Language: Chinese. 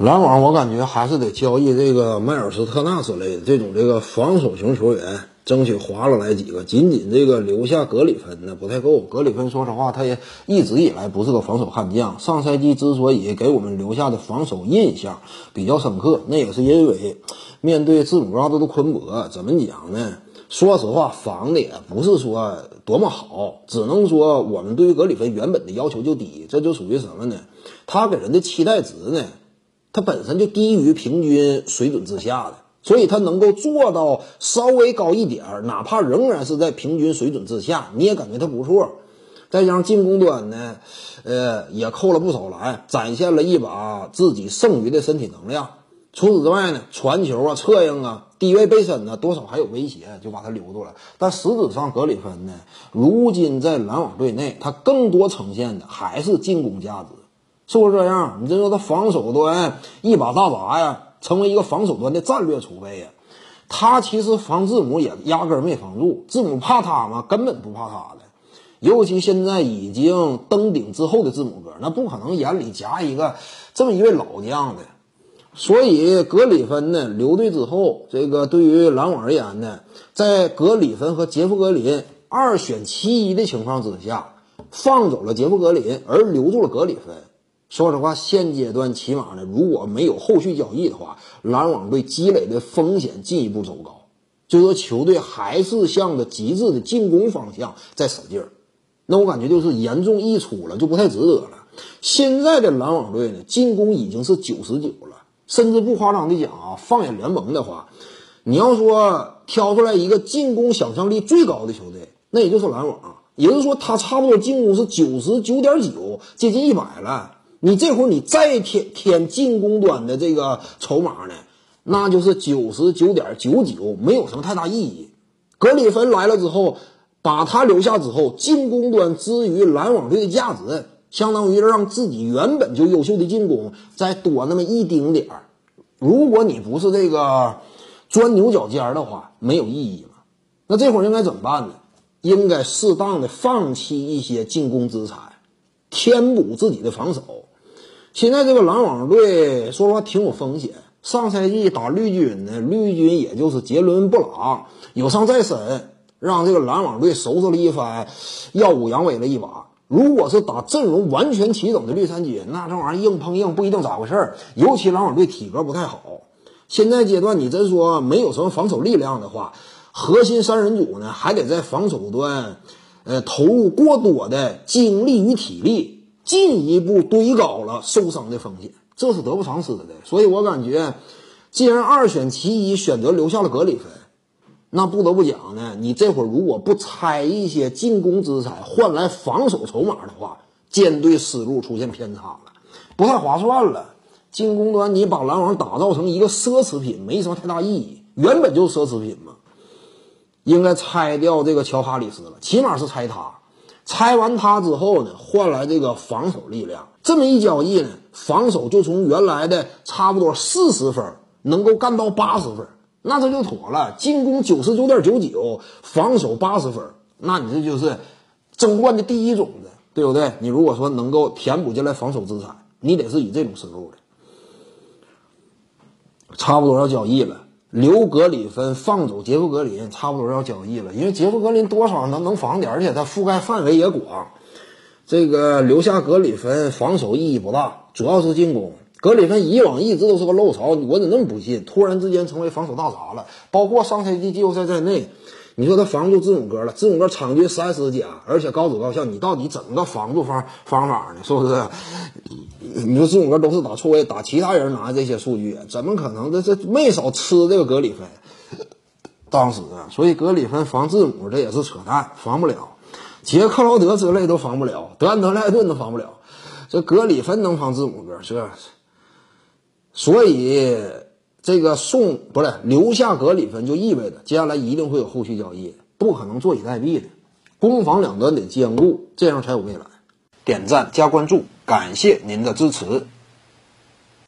篮网我感觉还是得交易这个迈尔斯特纳之类的这种这个防守型球员，争取划了来几个。仅仅这个留下格里芬呢不太够。格里芬说实话，他也一直以来不是个防守悍将。上赛季之所以给我们留下的防守印象比较深刻，那也是因为面对字母哥的昆博，怎么讲呢？说实话，防的也不是说多么好，只能说我们对于格里芬原本的要求就低。这就属于什么呢？他给人的期待值呢？它本身就低于平均水准之下的，所以它能够做到稍微高一点儿，哪怕仍然是在平均水准之下，你也感觉它不错。再加上进攻端呢，呃，也扣了不少篮，展现了一把自己剩余的身体能量。除此之外呢，传球啊、策应啊、低位背身呢，多少还有威胁，就把他留住了。但实质上，格里芬呢，如今在篮网队内，他更多呈现的还是进攻价值。是不是这样？你这说他防守端一把大闸呀，成为一个防守端的战略储备呀。他其实防字母也压根儿没防住，字母怕他吗？根本不怕他的。尤其现在已经登顶之后的字母哥，那不可能眼里夹一个这么一位老将的。所以格里芬呢留队之后，这个对于篮网而言呢，在格里芬和杰夫格林二选其一的情况之下，放走了杰夫格林，而留住了格里芬。说实话，现阶段起码呢，如果没有后续交易的话，篮网队积累的风险进一步走高，就说球队还是向着极致的进攻方向在使劲儿，那我感觉就是严重溢出了，就不太值得了。现在的篮网队呢，进攻已经是九十九了，甚至不夸张的讲啊，放眼联盟的话，你要说挑出来一个进攻想象力最高的球队，那也就是篮网，也就是说，他差不多进攻是九十九点九，接近一百了。你这会儿你再添添进攻端的这个筹码呢，那就是九十九点九九，没有什么太大意义。格里芬来了之后，把他留下之后，进攻端之于篮网队的价值，相当于让自己原本就优秀的进攻再多那么一丁点儿。如果你不是这个钻牛角尖的话，没有意义嘛。那这会儿应该怎么办呢？应该适当的放弃一些进攻资产，填补自己的防守。现在这个篮网队说实话挺有风险。上赛季打绿军呢，绿军也就是杰伦布朗有伤在身，让这个篮网队收拾了一番，耀武扬威了一把。如果是打阵容完全齐整的绿衫军，那这玩意儿硬碰硬不一定咋回事儿。尤其篮网队体格不太好，现在阶段你真说没有什么防守力量的话，核心三人组呢还得在防守端，呃，投入过多的精力与体力。进一步堆高了受伤的风险，这是得不偿失的。所以我感觉，既然二选其一选择留下了格里芬，那不得不讲呢，你这会儿如果不拆一些进攻资产换来防守筹码的话，舰队思路出现偏差了，不太划算了。进攻端你把篮网打造成一个奢侈品，没什么太大意义。原本就是奢侈品嘛，应该拆掉这个乔哈里斯了，起码是拆他。拆完他之后呢，换来这个防守力量，这么一交易呢，防守就从原来的差不多四十分能够干到八十分，那这就妥了。进攻九十九点九九，防守八十分，那你这就是争冠的第一种子，对不对？你如果说能够填补进来防守资产，你得是以这种思路的，差不多要交易了。留格里芬，放走杰夫格林，差不多要交易了。因为杰夫格林多少能能防点，而且他覆盖范围也广。这个留下格里芬，防守意义不大，主要是进攻。格里芬以往一直都是个漏勺，我怎么那么不信？突然之间成为防守大闸了，包括上赛季季后赛在内。你说他防住字母哥了，字母哥场均三十加，而且高指高效，你到底怎么个防住方方法呢？是不是？你说字母哥都是打错位，打其他人拿这些数据，怎么可能？这这没少吃这个格里芬。当时啊，所以格里芬防字母这也是扯淡，防不了。杰克劳德之类都防不了，德安德赖顿都防不了，这格里芬能防字母哥？这，所以。这个送不是留下格里芬，就意味着接下来一定会有后续交易，不可能坐以待毙的。攻防两端得兼顾，这样才有未来。点赞加关注，感谢您的支持。